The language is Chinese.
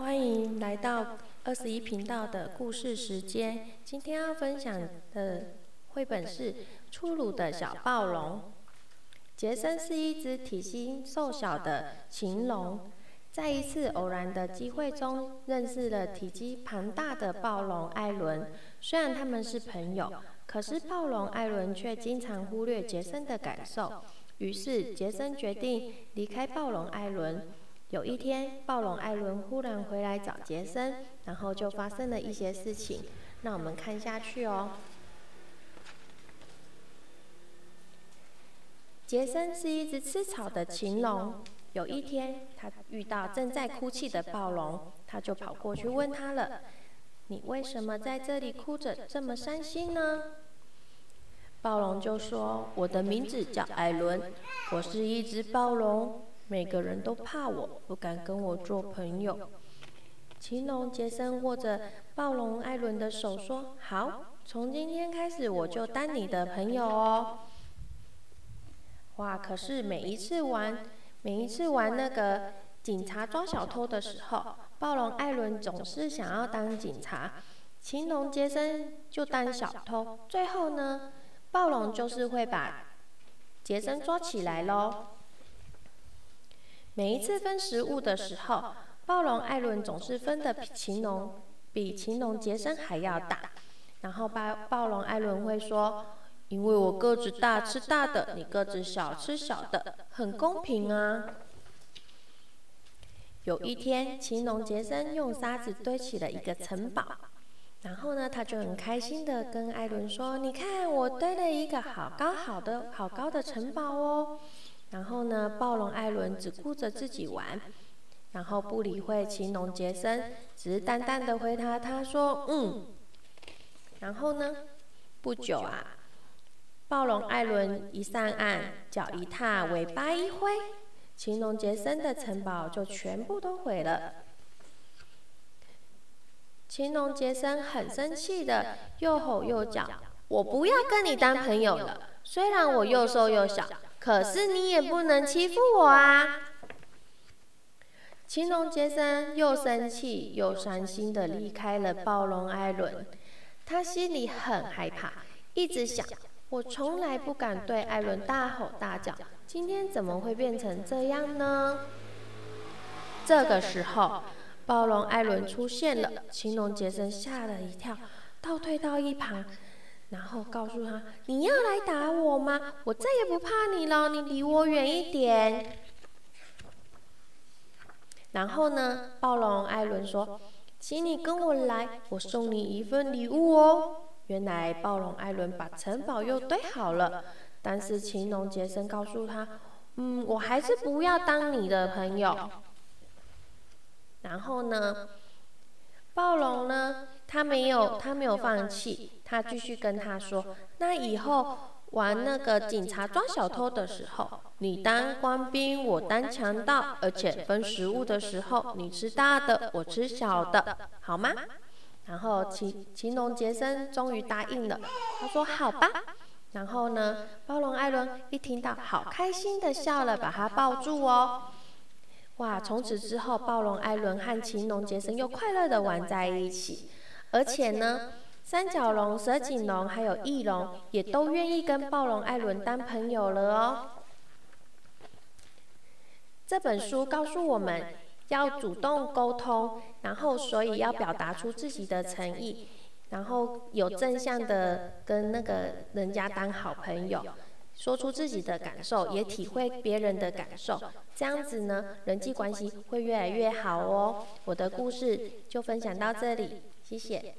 欢迎来到二十一频道的故事时间。今天要分享的绘本是《粗鲁的小暴龙》。杰森是一只体型瘦小的禽龙，在一次偶然的机会中，认识了体积庞大的暴龙艾伦。虽然他们是朋友，可是暴龙艾伦却经常忽略杰森的感受。于是，杰森决定离开暴龙艾伦。有一天，暴龙艾伦忽然回来找杰森，然后就发生了一些事情。让我们看下去哦。杰森是一只吃草的禽龙。有一天，他遇到正在哭泣的暴龙，他就跑过去问他了：“你为什么在这里哭着，这么伤心呢？”暴龙就说：“我的名字叫艾伦，我是一只暴龙。”每个人都怕我，不敢跟我做朋友。情龙杰森握着暴龙艾伦的手说：“好，从今天开始我就当你的朋友哦。”哇！可是每一次玩，每一次玩那个警察抓小偷的时候，暴龙艾伦总是想要当警察，情龙杰森就当小偷。最后呢，暴龙就是会把杰森抓起来喽。每一次分食物的时候，暴龙艾伦总是分的禽龙比禽龙杰森还要大。然后暴暴龙艾伦会说：“因为我个子大吃大的，你个子小吃小的，很公平啊。”有一天，禽龙杰森用沙子堆起了一个城堡，然后呢，他就很开心的跟艾伦说：“你看，我堆了一个好高好的好高的城堡哦。”然后呢，暴龙艾伦只顾着自己玩，然后不理会青龙杰森，只是淡淡的回答他说：“嗯。”然后呢，不久啊，暴龙艾伦一上岸，脚一踏，尾巴一挥，青龙杰森的城堡就全部都毁了。青龙杰森很生气的，又吼又叫：“我不要跟你当朋友了！虽然我又瘦又小。”可是你也不能欺负我啊！青龙杰森又生气又伤心的离开了暴龙艾伦，他心里很害怕，一直想：我从来不敢对艾伦大吼大叫，今天怎么会变成这样呢？这个时候，暴龙艾伦出现了，青龙杰森吓了一跳，倒退到一旁。然后告诉他：“你要来打我吗？我再也不怕你了，你离我远一点。”然后呢，暴龙艾伦说：“请你跟我来，我送你一份礼物哦。”原来暴龙艾伦把城堡又堆好了，但是青龙杰森告诉他：“嗯，我还是不要当你的朋友。”然后呢，暴龙呢，他没有，他没有放弃。他继续跟他说：“那以后玩那个警察抓小偷的时候，你当官兵，我当强盗，而且分食物的时候，你吃大的，我吃小的，好吗？”然后秦秦龙杰森终于答应了。他说：“好吧。”然后呢，暴龙艾伦一听到，好开心的笑了，把他抱住哦。哇！从此之后，暴龙艾伦和秦龙杰森又快乐的玩在一起，而且呢。三角龙、蛇颈龙还有翼龙也都愿意跟暴龙艾伦当朋友了哦。这本书告诉我们要主动沟通，然后所以要表达出自己的诚意，然后有正向的跟那个人家当好朋友，说出自己的感受，也体会别人的感受，这样子呢，人际关系会越来越好哦。我的故事就分享到这里，谢谢。